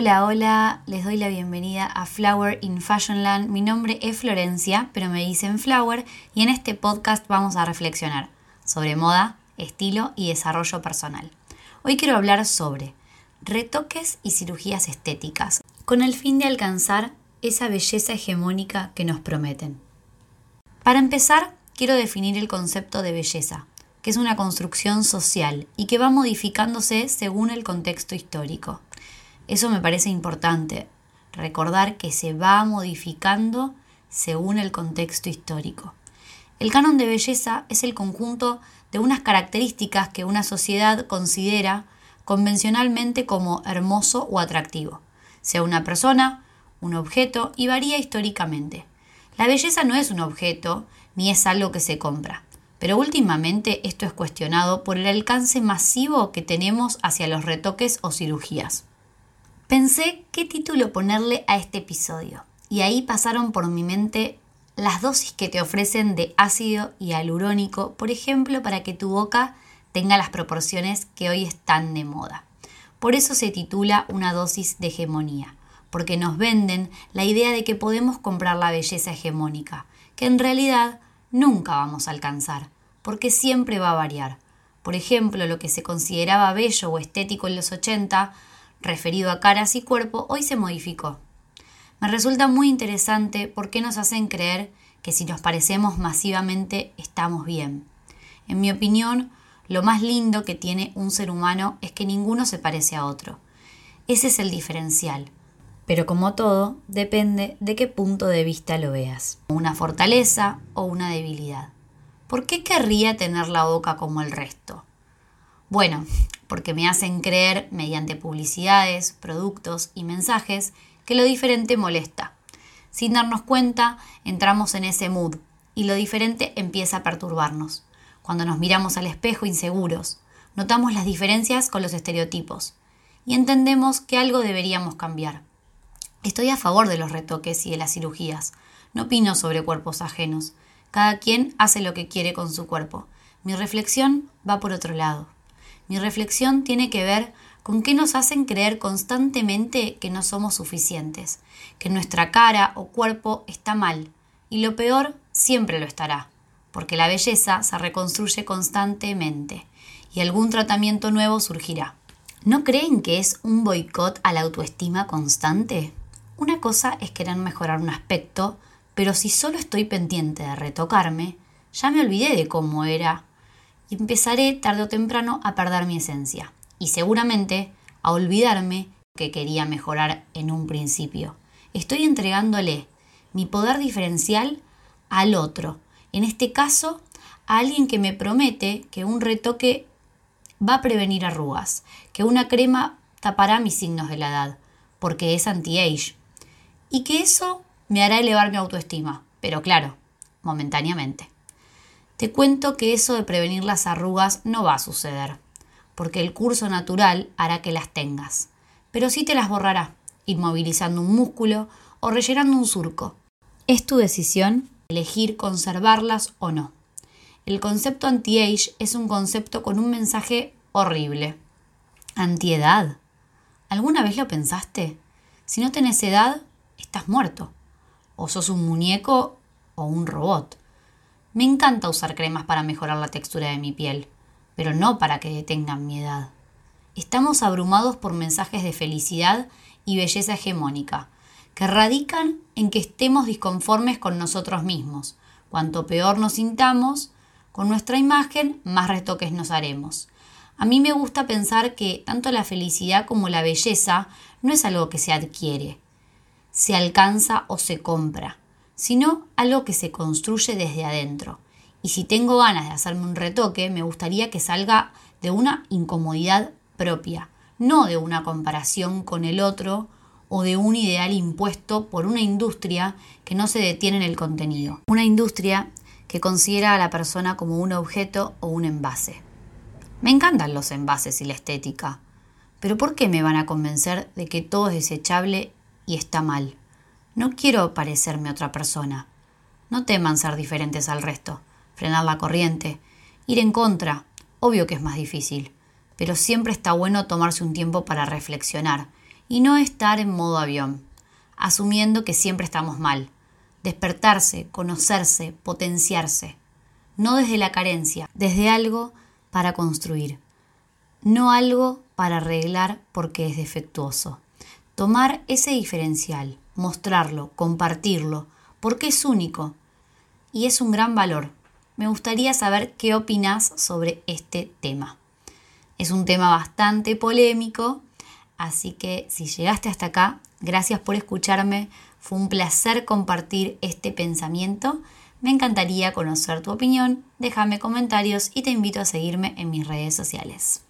Hola, hola, les doy la bienvenida a Flower in Fashionland. Mi nombre es Florencia, pero me dicen Flower y en este podcast vamos a reflexionar sobre moda, estilo y desarrollo personal. Hoy quiero hablar sobre retoques y cirugías estéticas, con el fin de alcanzar esa belleza hegemónica que nos prometen. Para empezar, quiero definir el concepto de belleza, que es una construcción social y que va modificándose según el contexto histórico. Eso me parece importante, recordar que se va modificando según el contexto histórico. El canon de belleza es el conjunto de unas características que una sociedad considera convencionalmente como hermoso o atractivo, sea una persona, un objeto y varía históricamente. La belleza no es un objeto ni es algo que se compra, pero últimamente esto es cuestionado por el alcance masivo que tenemos hacia los retoques o cirugías. Pensé qué título ponerle a este episodio y ahí pasaron por mi mente las dosis que te ofrecen de ácido y alurónico, por ejemplo, para que tu boca tenga las proporciones que hoy están de moda. Por eso se titula una dosis de hegemonía, porque nos venden la idea de que podemos comprar la belleza hegemónica, que en realidad nunca vamos a alcanzar, porque siempre va a variar. Por ejemplo, lo que se consideraba bello o estético en los 80 referido a caras y cuerpo, hoy se modificó. Me resulta muy interesante porque nos hacen creer que si nos parecemos masivamente estamos bien. En mi opinión, lo más lindo que tiene un ser humano es que ninguno se parece a otro. Ese es el diferencial. Pero como todo, depende de qué punto de vista lo veas. Una fortaleza o una debilidad. ¿Por qué querría tener la boca como el resto? Bueno, porque me hacen creer mediante publicidades, productos y mensajes que lo diferente molesta. Sin darnos cuenta, entramos en ese mood y lo diferente empieza a perturbarnos. Cuando nos miramos al espejo inseguros, notamos las diferencias con los estereotipos y entendemos que algo deberíamos cambiar. Estoy a favor de los retoques y de las cirugías. No opino sobre cuerpos ajenos. Cada quien hace lo que quiere con su cuerpo. Mi reflexión va por otro lado. Mi reflexión tiene que ver con qué nos hacen creer constantemente que no somos suficientes, que nuestra cara o cuerpo está mal, y lo peor siempre lo estará, porque la belleza se reconstruye constantemente, y algún tratamiento nuevo surgirá. ¿No creen que es un boicot a la autoestima constante? Una cosa es querer mejorar un aspecto, pero si solo estoy pendiente de retocarme, ya me olvidé de cómo era y empezaré tarde o temprano a perder mi esencia y seguramente a olvidarme que quería mejorar en un principio. Estoy entregándole mi poder diferencial al otro, en este caso a alguien que me promete que un retoque va a prevenir arrugas, que una crema tapará mis signos de la edad, porque es anti-age, y que eso me hará elevar mi autoestima, pero claro, momentáneamente. Te cuento que eso de prevenir las arrugas no va a suceder, porque el curso natural hará que las tengas, pero sí te las borrará, inmovilizando un músculo o rellenando un surco. Es tu decisión elegir conservarlas o no. El concepto anti-age es un concepto con un mensaje horrible. Antiedad. ¿Alguna vez lo pensaste? Si no tenés edad, estás muerto. O sos un muñeco o un robot. Me encanta usar cremas para mejorar la textura de mi piel, pero no para que detengan mi edad. Estamos abrumados por mensajes de felicidad y belleza hegemónica, que radican en que estemos disconformes con nosotros mismos. Cuanto peor nos sintamos con nuestra imagen, más retoques nos haremos. A mí me gusta pensar que tanto la felicidad como la belleza no es algo que se adquiere, se alcanza o se compra sino algo que se construye desde adentro. Y si tengo ganas de hacerme un retoque, me gustaría que salga de una incomodidad propia, no de una comparación con el otro o de un ideal impuesto por una industria que no se detiene en el contenido. Una industria que considera a la persona como un objeto o un envase. Me encantan los envases y la estética, pero ¿por qué me van a convencer de que todo es desechable y está mal? No quiero parecerme otra persona. No teman ser diferentes al resto, frenar la corriente, ir en contra. Obvio que es más difícil, pero siempre está bueno tomarse un tiempo para reflexionar y no estar en modo avión, asumiendo que siempre estamos mal. Despertarse, conocerse, potenciarse. No desde la carencia, desde algo para construir. No algo para arreglar porque es defectuoso. Tomar ese diferencial, mostrarlo, compartirlo, porque es único y es un gran valor. Me gustaría saber qué opinas sobre este tema. Es un tema bastante polémico, así que si llegaste hasta acá, gracias por escucharme. Fue un placer compartir este pensamiento. Me encantaría conocer tu opinión. Déjame comentarios y te invito a seguirme en mis redes sociales.